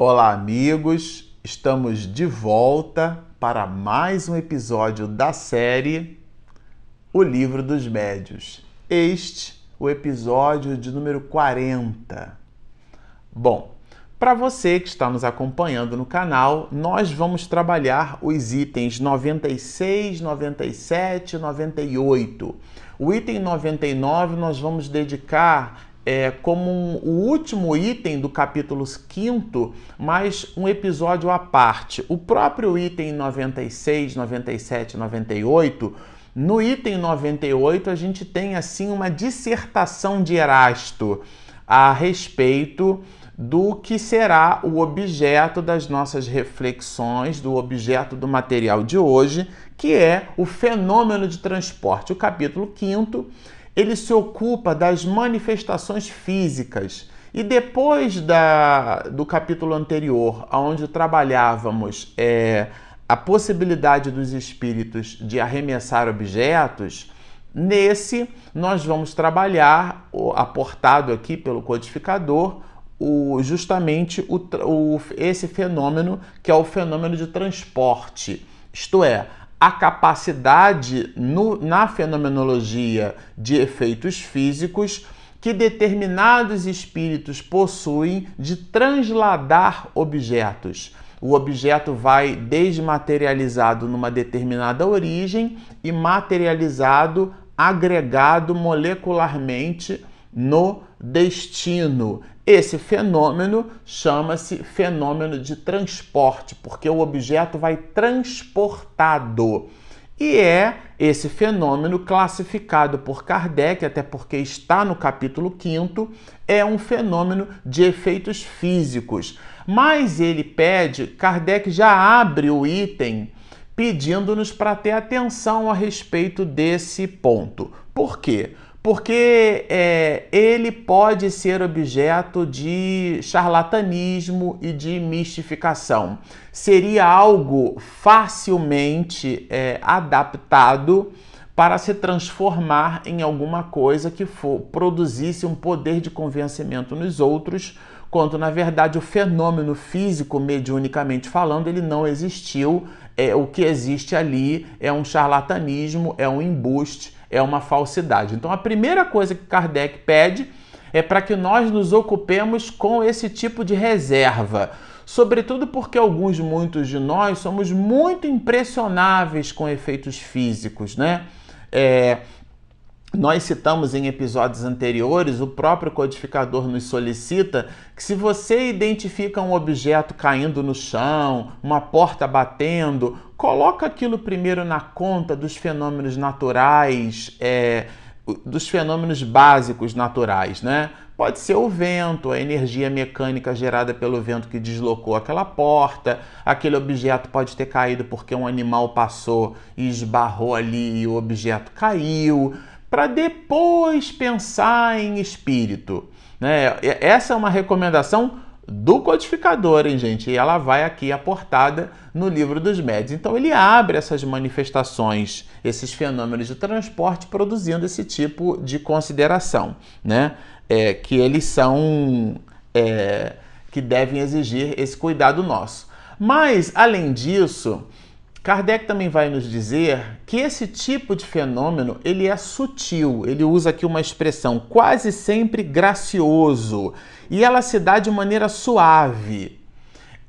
Olá, amigos! Estamos de volta para mais um episódio da série O Livro dos Médios. Este, o episódio de número 40. Bom, para você que está nos acompanhando no canal, nós vamos trabalhar os itens 96, 97 e 98. O item 99 nós vamos dedicar é, como um, o último item do capítulo 5, mas um episódio à parte. O próprio item 96, 97, 98, no item 98 a gente tem assim uma dissertação de Erasto a respeito do que será o objeto das nossas reflexões, do objeto do material de hoje, que é o fenômeno de transporte. O capítulo 5 ele se ocupa das manifestações físicas. E depois da, do capítulo anterior, onde trabalhávamos é, a possibilidade dos espíritos de arremessar objetos, nesse nós vamos trabalhar, aportado aqui pelo codificador, o, justamente o, o, esse fenômeno que é o fenômeno de transporte. Isto é, a capacidade no, na fenomenologia de efeitos físicos que determinados espíritos possuem de transladar objetos. O objeto vai desmaterializado numa determinada origem e materializado, agregado molecularmente no destino. Esse fenômeno chama-se fenômeno de transporte, porque o objeto vai transportado. E é esse fenômeno classificado por Kardec, até porque está no capítulo 5, é um fenômeno de efeitos físicos. Mas ele pede, Kardec já abre o item pedindo-nos para ter atenção a respeito desse ponto. Por quê? Porque é, ele pode ser objeto de charlatanismo e de mistificação. Seria algo facilmente é, adaptado para se transformar em alguma coisa que for, produzisse um poder de convencimento nos outros, quando na verdade o fenômeno físico, mediunicamente falando, ele não existiu. É, o que existe ali é um charlatanismo, é um embuste é uma falsidade. Então, a primeira coisa que Kardec pede é para que nós nos ocupemos com esse tipo de reserva. Sobretudo porque alguns, muitos de nós, somos muito impressionáveis com efeitos físicos, né? É, nós citamos em episódios anteriores, o próprio codificador nos solicita que se você identifica um objeto caindo no chão, uma porta batendo, coloca aquilo primeiro na conta dos fenômenos naturais, é, dos fenômenos básicos naturais, né? Pode ser o vento, a energia mecânica gerada pelo vento que deslocou aquela porta, aquele objeto pode ter caído porque um animal passou e esbarrou ali e o objeto caiu para depois pensar em espírito. Né? Essa é uma recomendação do codificador, hein, gente? E ela vai aqui aportada no livro dos médios. Então ele abre essas manifestações, esses fenômenos de transporte, produzindo esse tipo de consideração, né? É, que eles são é, que devem exigir esse cuidado nosso. Mas, além disso, Kardec também vai nos dizer que esse tipo de fenômeno ele é sutil, ele usa aqui uma expressão quase sempre gracioso e ela se dá de maneira suave.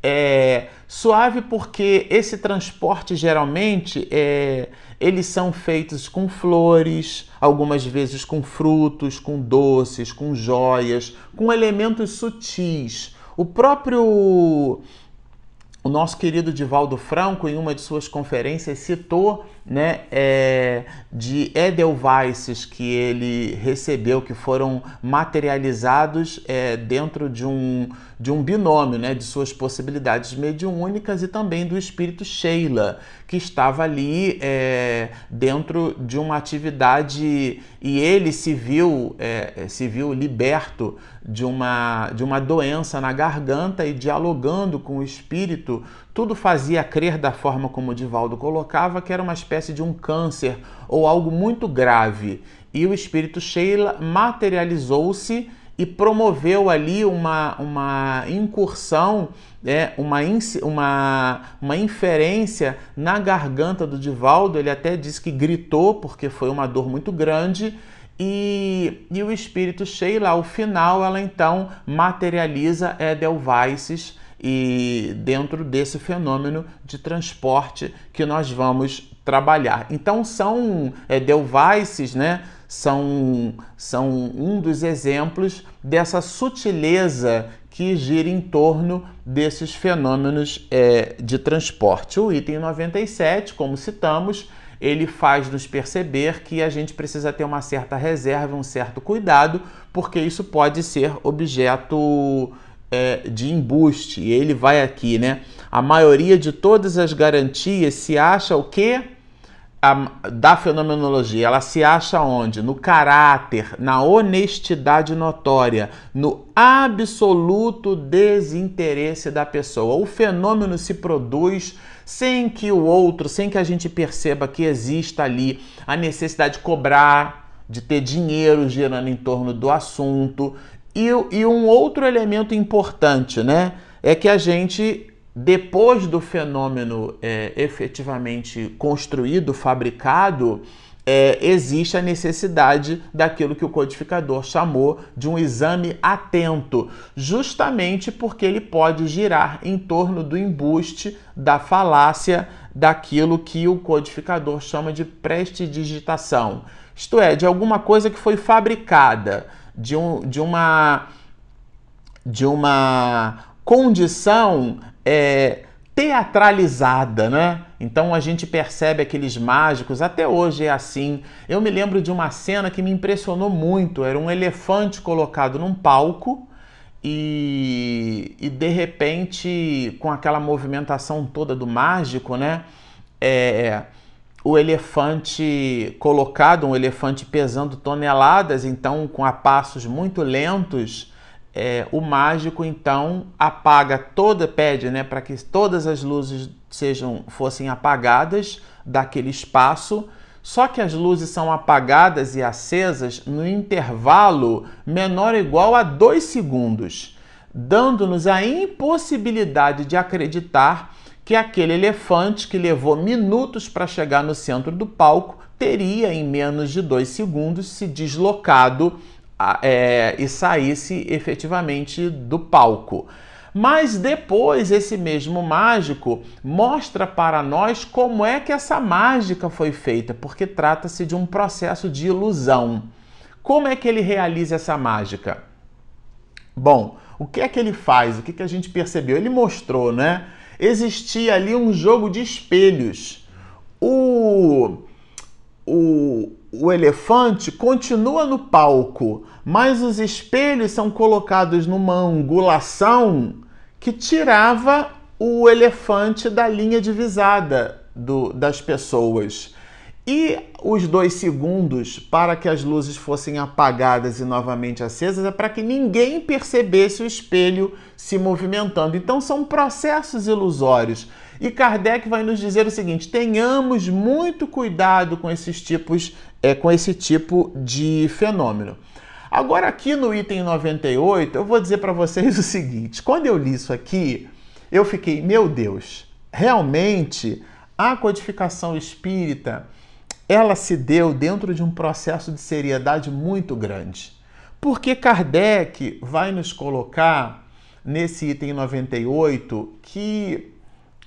É, suave porque esse transporte geralmente é, eles são feitos com flores, algumas vezes com frutos, com doces, com joias, com elementos sutis. O próprio nosso querido Divaldo Franco, em uma de suas conferências, citou né, é, de Edelweiss que ele recebeu, que foram materializados é, dentro de um, de um binômio, né, de suas possibilidades mediúnicas e também do espírito Sheila, que estava ali é, dentro de uma atividade e ele se viu, é, se viu liberto de uma, de uma doença na garganta e dialogando com o espírito, tudo fazia crer da forma como o Divaldo colocava que era uma espécie de um câncer ou algo muito grave. E o espírito Sheila materializou-se e promoveu ali uma, uma incursão, é, uma, uma, uma inferência na garganta do Divaldo. Ele até disse que gritou porque foi uma dor muito grande. E, e o espírito Sheila, ao final, ela então materializa Edelweiss e dentro desse fenômeno de transporte que nós vamos trabalhar. Então são Edelweisses, né? são, são um dos exemplos dessa sutileza que gira em torno desses fenômenos é, de transporte. O item 97, como citamos, ele faz nos perceber que a gente precisa ter uma certa reserva, um certo cuidado, porque isso pode ser objeto é, de embuste. E ele vai aqui, né? A maioria de todas as garantias se acha o quê? a, da fenomenologia, ela se acha onde? No caráter, na honestidade notória, no absoluto desinteresse da pessoa. O fenômeno se produz sem que o outro, sem que a gente perceba que exista ali a necessidade de cobrar, de ter dinheiro girando em torno do assunto. E, e um outro elemento importante, né? É que a gente depois do fenômeno é, efetivamente construído, fabricado, é, existe a necessidade daquilo que o codificador chamou de um exame atento, justamente porque ele pode girar em torno do embuste, da falácia, daquilo que o codificador chama de prestidigitação. Isto é, de alguma coisa que foi fabricada, de, um, de uma. de uma condição é, teatralizada, né? Então a gente percebe aqueles mágicos, até hoje é assim. Eu me lembro de uma cena que me impressionou muito: era um elefante colocado num palco e, e de repente, com aquela movimentação toda do mágico, né? É, o elefante colocado, um elefante pesando toneladas, então com a passos muito lentos é, o mágico então apaga toda, pede né, para que todas as luzes sejam fossem apagadas daquele espaço. Só que as luzes são apagadas e acesas no intervalo menor ou igual a dois segundos, dando-nos a impossibilidade de acreditar que aquele elefante que levou minutos para chegar no centro do palco teria, em menos de dois segundos, se deslocado é, e saísse efetivamente do palco. Mas depois esse mesmo mágico mostra para nós como é que essa mágica foi feita, porque trata-se de um processo de ilusão. Como é que ele realiza essa mágica? Bom, o que é que ele faz? O que, que a gente percebeu? Ele mostrou, né? Existia ali um jogo de espelhos. O, o, o elefante continua no palco, mas os espelhos são colocados numa angulação que tirava o elefante da linha divisada do, das pessoas. E os dois segundos para que as luzes fossem apagadas e novamente acesas é para que ninguém percebesse o espelho se movimentando. Então são processos ilusórios. E Kardec vai nos dizer o seguinte: tenhamos muito cuidado com esses tipos, é, com esse tipo de fenômeno. Agora, aqui no item 98, eu vou dizer para vocês o seguinte: quando eu li isso aqui, eu fiquei, meu Deus, realmente a codificação espírita ela se deu dentro de um processo de seriedade muito grande. Porque Kardec vai nos colocar nesse item 98 que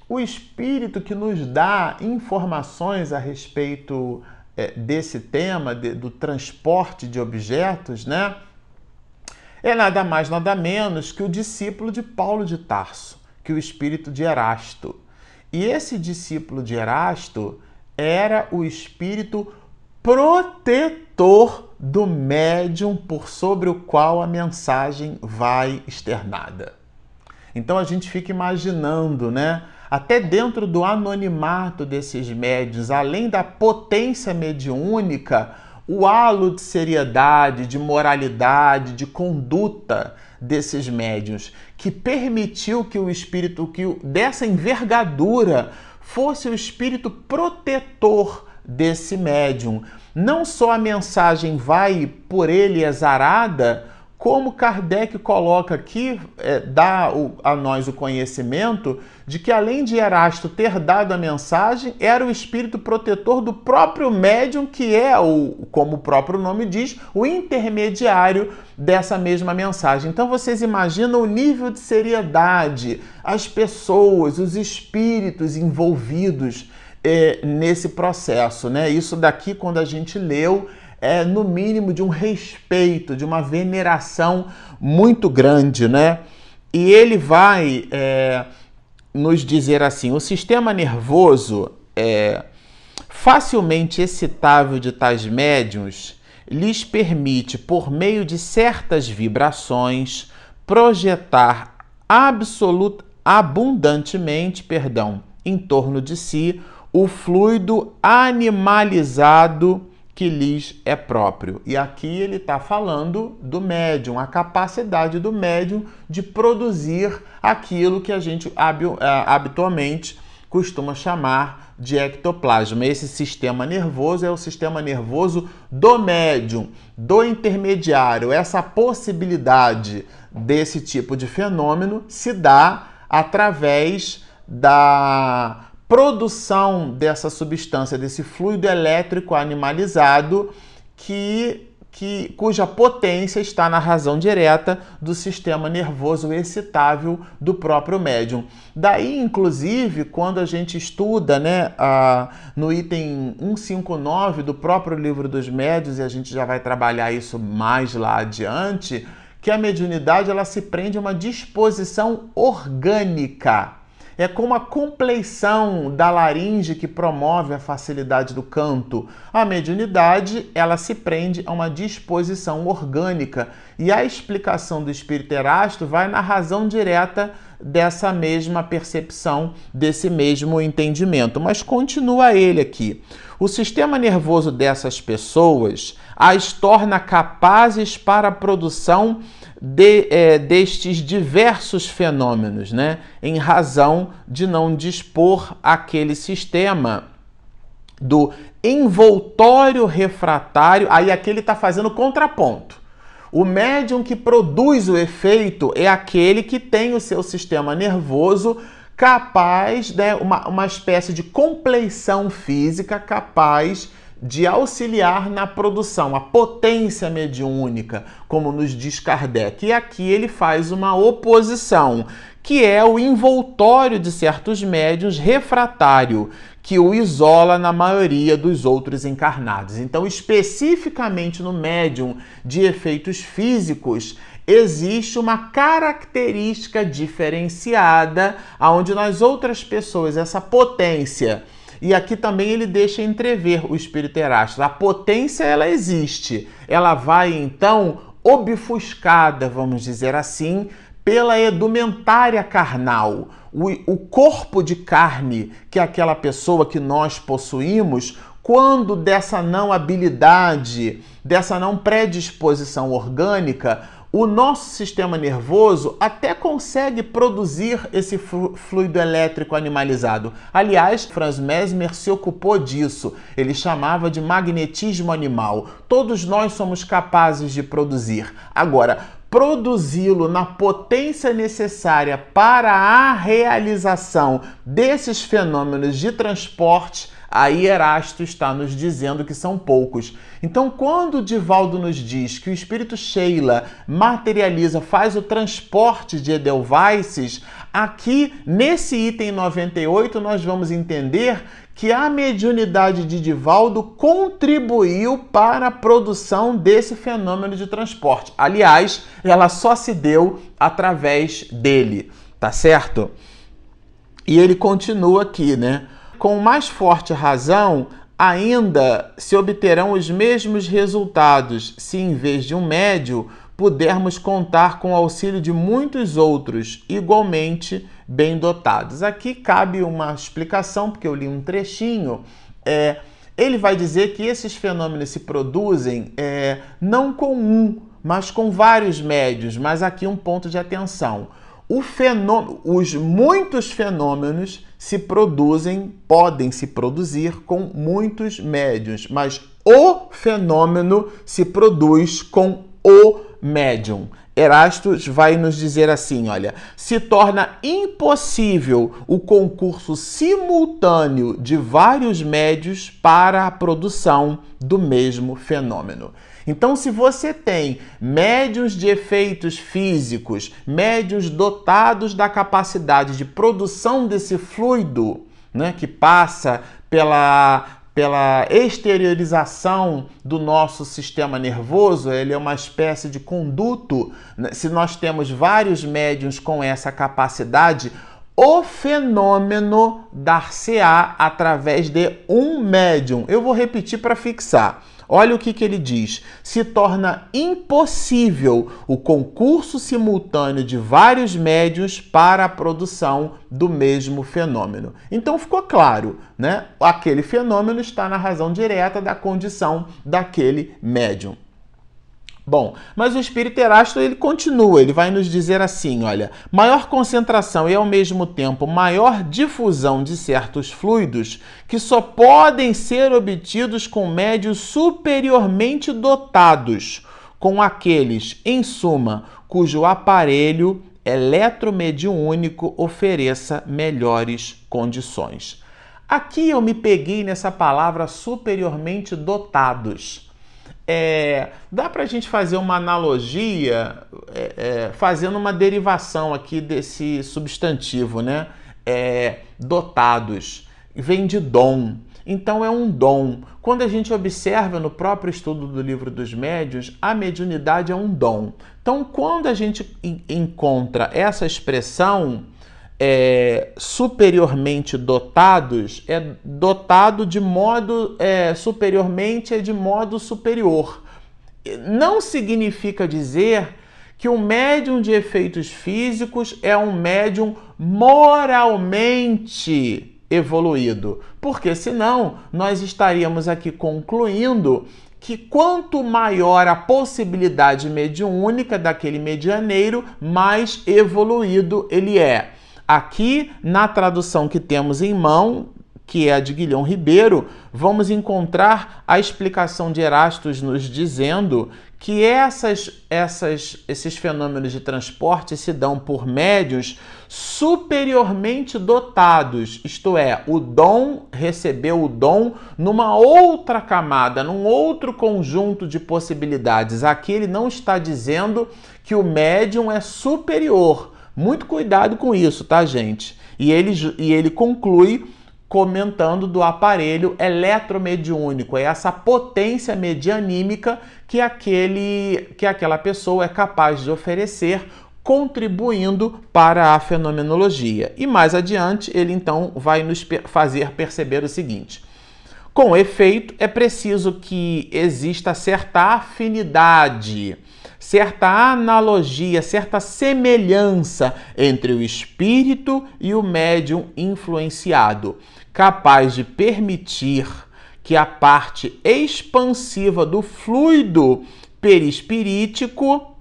o espírito que nos dá informações a respeito é, desse tema de, do transporte de objetos, né? É nada mais, nada menos que o discípulo de Paulo de Tarso, que o espírito de Erasto. E esse discípulo de Erasto era o espírito protetor do médium por sobre o qual a mensagem vai externada. Então a gente fica imaginando, né? até dentro do anonimato desses médios, além da potência mediúnica, o halo de seriedade, de moralidade, de conduta desses médios, que permitiu que o espírito que dessa envergadura fosse o espírito protetor desse médium. Não só a mensagem vai por ele exarada, como Kardec coloca aqui, é, dá o, a nós o conhecimento de que além de Erasto ter dado a mensagem, era o espírito protetor do próprio médium, que é, o, como o próprio nome diz, o intermediário dessa mesma mensagem. Então vocês imaginam o nível de seriedade, as pessoas, os espíritos envolvidos é, nesse processo, né? Isso daqui, quando a gente leu, é, no mínimo, de um respeito, de uma veneração muito grande, né? E ele vai é, nos dizer assim: o sistema nervoso é facilmente excitável de tais médiums lhes permite, por meio de certas vibrações, projetar absoluta, abundantemente, perdão, em torno de si o fluido animalizado que lhes é próprio. E aqui ele está falando do médium, a capacidade do médium de produzir aquilo que a gente é, habitualmente costuma chamar de ectoplasma. Esse sistema nervoso é o sistema nervoso do médium, do intermediário. Essa possibilidade desse tipo de fenômeno se dá através da produção dessa substância, desse fluido elétrico animalizado que, que cuja potência está na razão direta do sistema nervoso excitável do próprio médium. Daí, inclusive, quando a gente estuda né, a, no item 159 do próprio livro dos médios, e a gente já vai trabalhar isso mais lá adiante, que a mediunidade ela se prende a uma disposição orgânica é como a compleição da laringe que promove a facilidade do canto. A mediunidade, ela se prende a uma disposição orgânica e a explicação do espírito Erasto vai na razão direta dessa mesma percepção, desse mesmo entendimento. Mas continua ele aqui. O sistema nervoso dessas pessoas as torna capazes para a produção de, é, destes diversos fenômenos, né? em razão de não dispor aquele sistema do envoltório refratário. Aí aqui ele está fazendo contraponto. O médium que produz o efeito é aquele que tem o seu sistema nervoso capaz, né, uma, uma espécie de compleição física capaz de auxiliar na produção, a potência mediúnica, como nos diz Kardec. E aqui ele faz uma oposição, que é o envoltório de certos médios refratário, que o isola na maioria dos outros encarnados. Então, especificamente no médium de efeitos físicos, existe uma característica diferenciada onde nas outras pessoas essa potência e aqui também ele deixa entrever o espírito Erasto. A potência ela existe. Ela vai então obfuscada, vamos dizer assim, pela edumentária carnal. O, o corpo de carne que aquela pessoa que nós possuímos, quando dessa não habilidade, dessa não predisposição orgânica, o nosso sistema nervoso até consegue produzir esse fluido elétrico animalizado. Aliás, Franz Mesmer se ocupou disso. Ele chamava de magnetismo animal. Todos nós somos capazes de produzir. Agora, produzi-lo na potência necessária para a realização desses fenômenos de transporte Aí Erasto está nos dizendo que são poucos. Então, quando Divaldo nos diz que o espírito Sheila materializa, faz o transporte de Edelweiss, aqui nesse item 98 nós vamos entender que a mediunidade de Divaldo contribuiu para a produção desse fenômeno de transporte. Aliás, ela só se deu através dele, tá certo? E ele continua aqui, né? com mais forte razão, ainda se obterão os mesmos resultados se, em vez de um médio, pudermos contar com o auxílio de muitos outros igualmente bem dotados. Aqui cabe uma explicação, porque eu li um trechinho. É, ele vai dizer que esses fenômenos se produzem é, não com um, mas com vários médios. Mas aqui um ponto de atenção fenômeno, os muitos fenômenos se produzem, podem se produzir com muitos médios, mas o fenômeno se produz com o médium. Erastus vai nos dizer assim: olha, se torna impossível o concurso simultâneo de vários médios para a produção do mesmo fenômeno. Então, se você tem médios de efeitos físicos, médios dotados da capacidade de produção desse fluido, né, que passa pela pela exteriorização do nosso sistema nervoso, ele é uma espécie de conduto. Né? Se nós temos vários médiums com essa capacidade, o fenômeno dar-se-á através de um médium. Eu vou repetir para fixar. Olha o que, que ele diz: se torna impossível o concurso simultâneo de vários médios para a produção do mesmo fenômeno. Então ficou claro, né? Aquele fenômeno está na razão direta da condição daquele médium. Bom, mas o espírito Erasto ele continua, ele vai nos dizer assim, olha, maior concentração e ao mesmo tempo maior difusão de certos fluidos que só podem ser obtidos com médios superiormente dotados, com aqueles, em suma, cujo aparelho eletromediúnico ofereça melhores condições. Aqui eu me peguei nessa palavra superiormente dotados é, dá para a gente fazer uma analogia é, é, fazendo uma derivação aqui desse substantivo, né? É, dotados. Vem de dom. Então é um dom. Quando a gente observa no próprio estudo do livro dos médios, a mediunidade é um dom. Então, quando a gente encontra essa expressão, é, superiormente dotados é dotado de modo é, superiormente é de modo superior. Não significa dizer que o médium de efeitos físicos é um médium moralmente evoluído, porque senão nós estaríamos aqui concluindo que quanto maior a possibilidade mediúnica daquele medianeiro, mais evoluído ele é. Aqui, na tradução que temos em mão, que é a de Guilhão Ribeiro, vamos encontrar a explicação de Erastus nos dizendo que essas, essas, esses fenômenos de transporte se dão por médios superiormente dotados, isto é, o dom recebeu o dom numa outra camada, num outro conjunto de possibilidades. Aqui ele não está dizendo que o médium é superior, muito cuidado com isso, tá, gente? E ele, e ele conclui comentando do aparelho eletromediúnico, é essa potência medianímica que aquele que aquela pessoa é capaz de oferecer, contribuindo para a fenomenologia. E mais adiante, ele então vai nos fazer perceber o seguinte: com efeito, é preciso que exista certa afinidade certa analogia, certa semelhança entre o espírito e o médium influenciado, capaz de permitir que a parte expansiva do fluido perispirítico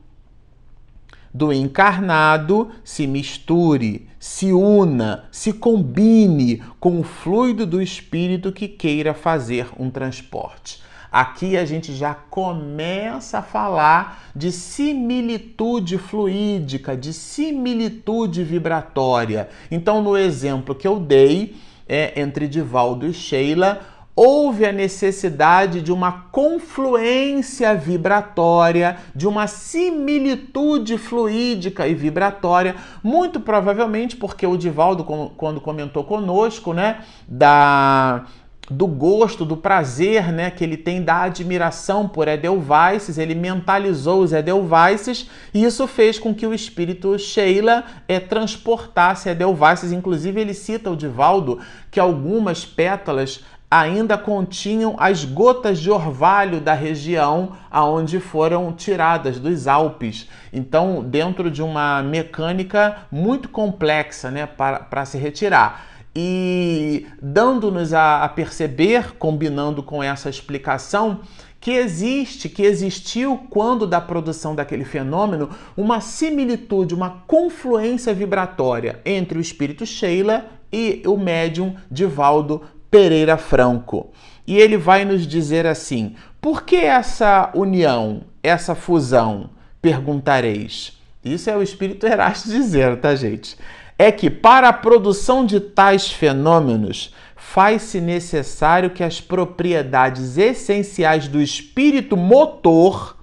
do encarnado se misture, se una, se combine com o fluido do espírito que queira fazer um transporte. Aqui a gente já começa a falar de similitude fluídica, de similitude vibratória. Então, no exemplo que eu dei é, entre Divaldo e Sheila, houve a necessidade de uma confluência vibratória, de uma similitude fluídica e vibratória, muito provavelmente porque o Divaldo, quando comentou conosco, né, da do gosto, do prazer né, que ele tem da admiração por Edelweiss, ele mentalizou os Edelweisses e isso fez com que o espírito Sheila é, transportasse Edelweiss. Inclusive, ele cita o Divaldo que algumas pétalas ainda continham as gotas de orvalho da região aonde foram tiradas dos Alpes. Então, dentro de uma mecânica muito complexa né, para, para se retirar e dando-nos a, a perceber, combinando com essa explicação, que existe, que existiu quando da produção daquele fenômeno, uma similitude, uma confluência vibratória entre o espírito Sheila e o médium Divaldo Pereira Franco. E ele vai nos dizer assim: por que essa união, essa fusão? perguntareis. Isso é o Espírito Erasto dizendo, tá, gente? É que para a produção de tais fenômenos faz-se necessário que as propriedades essenciais do espírito motor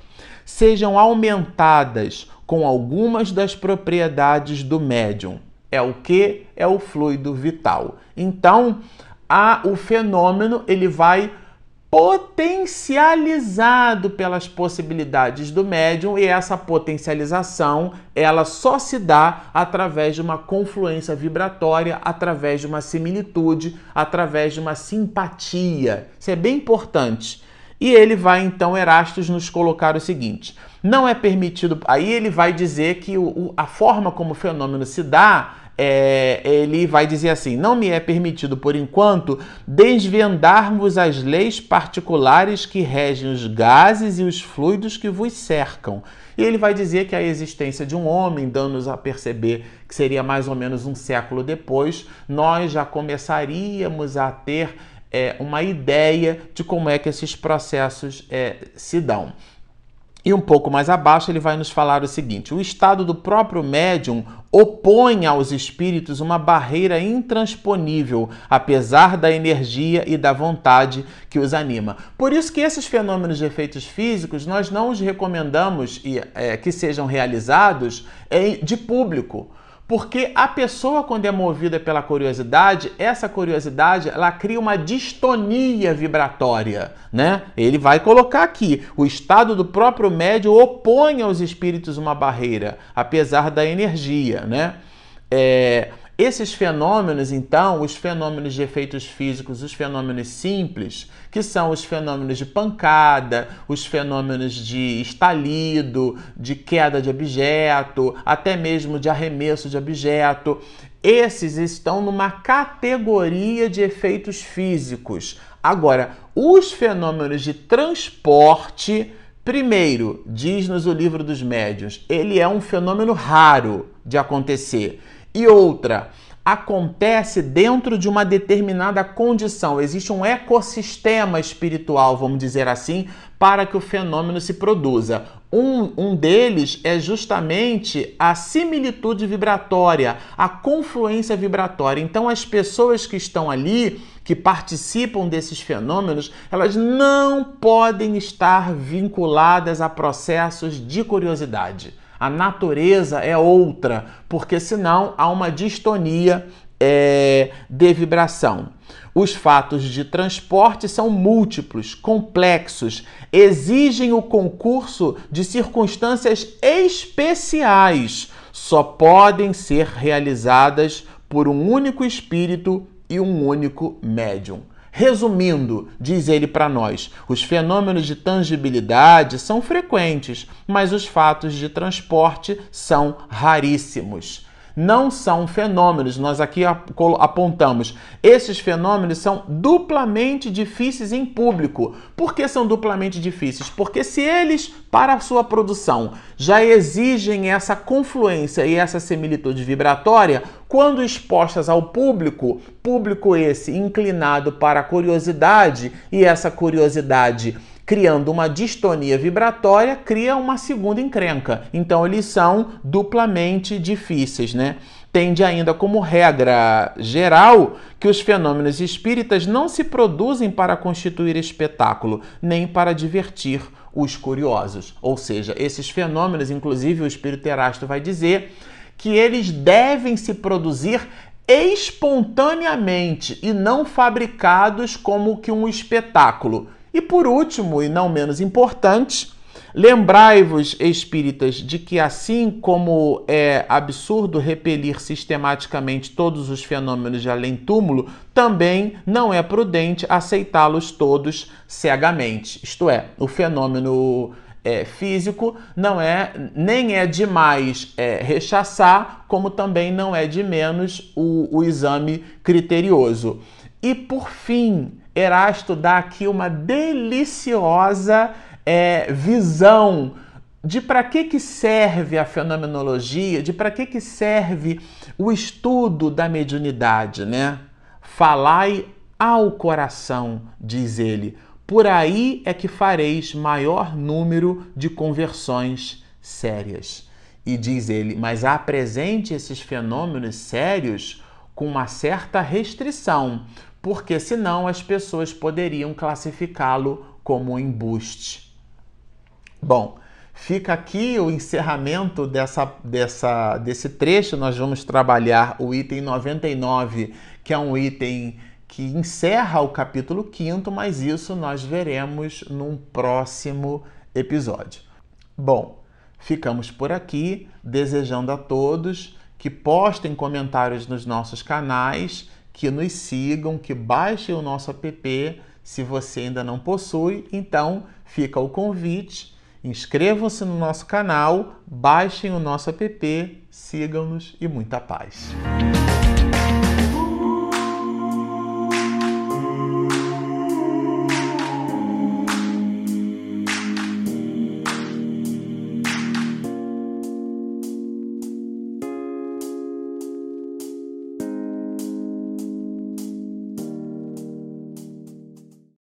sejam aumentadas com algumas das propriedades do médium. É o que? É o fluido vital. Então, a, o fenômeno ele vai potencializado pelas possibilidades do médium e essa potencialização ela só se dá através de uma confluência vibratória, através de uma similitude, através de uma simpatia. Isso é bem importante. E ele vai então Erastos nos colocar o seguinte: não é permitido. Aí ele vai dizer que o, a forma como o fenômeno se dá é, ele vai dizer assim: não me é permitido, por enquanto, desvendarmos as leis particulares que regem os gases e os fluidos que vos cercam. E ele vai dizer que a existência de um homem, dando-nos a perceber que seria mais ou menos um século depois, nós já começaríamos a ter é, uma ideia de como é que esses processos é, se dão. E um pouco mais abaixo ele vai nos falar o seguinte: o estado do próprio médium opõe aos espíritos uma barreira intransponível, apesar da energia e da vontade que os anima. Por isso que esses fenômenos de efeitos físicos nós não os recomendamos é, que sejam realizados de público porque a pessoa, quando é movida pela curiosidade, essa curiosidade ela cria uma distonia vibratória, né? Ele vai colocar aqui: o estado do próprio médio opõe aos espíritos uma barreira, apesar da energia, né? É, esses fenômenos, então, os fenômenos de efeitos físicos, os fenômenos simples, que são os fenômenos de pancada, os fenômenos de estalido, de queda de objeto, até mesmo de arremesso de objeto, esses estão numa categoria de efeitos físicos. Agora, os fenômenos de transporte, primeiro, diz-nos o livro dos médios, ele é um fenômeno raro de acontecer. E outra, acontece dentro de uma determinada condição. Existe um ecossistema espiritual, vamos dizer assim, para que o fenômeno se produza. Um, um deles é justamente a similitude vibratória, a confluência vibratória. Então, as pessoas que estão ali, que participam desses fenômenos, elas não podem estar vinculadas a processos de curiosidade. A natureza é outra, porque senão há uma distonia é, de vibração. Os fatos de transporte são múltiplos, complexos, exigem o concurso de circunstâncias especiais, só podem ser realizadas por um único espírito e um único médium. Resumindo, diz ele para nós, os fenômenos de tangibilidade são frequentes, mas os fatos de transporte são raríssimos não são fenômenos. Nós aqui apontamos. Esses fenômenos são duplamente difíceis em público. Por que são duplamente difíceis? Porque se eles, para a sua produção, já exigem essa confluência e essa similitude vibratória, quando expostas ao público, público esse inclinado para a curiosidade e essa curiosidade criando uma distonia vibratória, cria uma segunda encrenca. Então eles são duplamente difíceis, né? Tende ainda como regra geral que os fenômenos espíritas não se produzem para constituir espetáculo, nem para divertir os curiosos. Ou seja, esses fenômenos, inclusive o espírito Erasto vai dizer, que eles devem se produzir espontaneamente e não fabricados como que um espetáculo. E por último, e não menos importante, lembrai-vos, espíritas, de que assim como é absurdo repelir sistematicamente todos os fenômenos de além-túmulo, também não é prudente aceitá-los todos cegamente. Isto é, o fenômeno é, físico não é nem é demais é, rechaçar, como também não é de menos o, o exame criterioso. E por fim, Erasto dá aqui uma deliciosa é, visão de para que, que serve a fenomenologia, de para que, que serve o estudo da mediunidade, né? Falai ao coração, diz ele, por aí é que fareis maior número de conversões sérias. E diz ele, mas apresente esses fenômenos sérios com uma certa restrição, porque senão as pessoas poderiam classificá-lo como embuste. Bom, fica aqui o encerramento dessa, dessa, desse trecho. Nós vamos trabalhar o item 99, que é um item que encerra o capítulo 5, mas isso nós veremos num próximo episódio. Bom, ficamos por aqui, desejando a todos que postem comentários nos nossos canais, que nos sigam, que baixem o nosso app. Se você ainda não possui, então fica o convite. Inscrevam-se no nosso canal, baixem o nosso app, sigam-nos e muita paz.